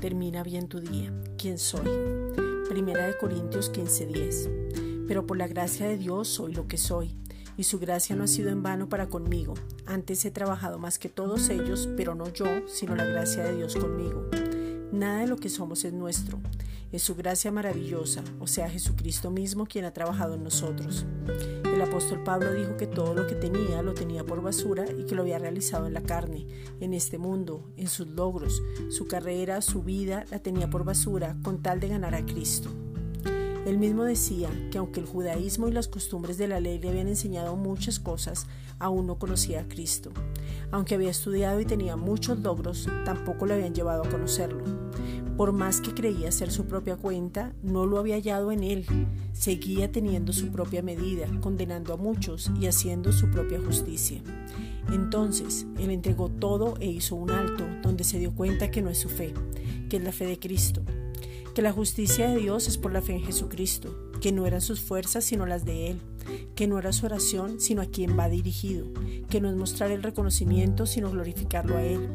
termina bien tu día. ¿Quién soy? Primera de Corintios 15:10. Pero por la gracia de Dios soy lo que soy, y su gracia no ha sido en vano para conmigo. Antes he trabajado más que todos ellos, pero no yo, sino la gracia de Dios conmigo. Nada de lo que somos es nuestro. Es su gracia maravillosa, o sea, Jesucristo mismo quien ha trabajado en nosotros. El apóstol Pablo dijo que todo lo que tenía lo tenía por basura y que lo había realizado en la carne, en este mundo, en sus logros, su carrera, su vida, la tenía por basura con tal de ganar a Cristo. Él mismo decía que aunque el judaísmo y las costumbres de la ley le habían enseñado muchas cosas, aún no conocía a Cristo. Aunque había estudiado y tenía muchos logros, tampoco le habían llevado a conocerlo. Por más que creía ser su propia cuenta, no lo había hallado en él. Seguía teniendo su propia medida, condenando a muchos y haciendo su propia justicia. Entonces, él entregó todo e hizo un alto, donde se dio cuenta que no es su fe, que es la fe de Cristo, que la justicia de Dios es por la fe en Jesucristo, que no eran sus fuerzas sino las de Él, que no era su oración sino a quien va dirigido, que no es mostrar el reconocimiento sino glorificarlo a Él,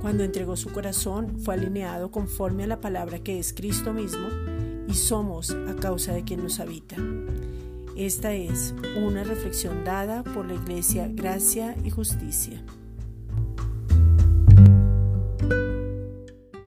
cuando entregó su corazón, fue alineado conforme a la palabra que es Cristo mismo y somos a causa de quien nos habita. Esta es una reflexión dada por la Iglesia Gracia y Justicia.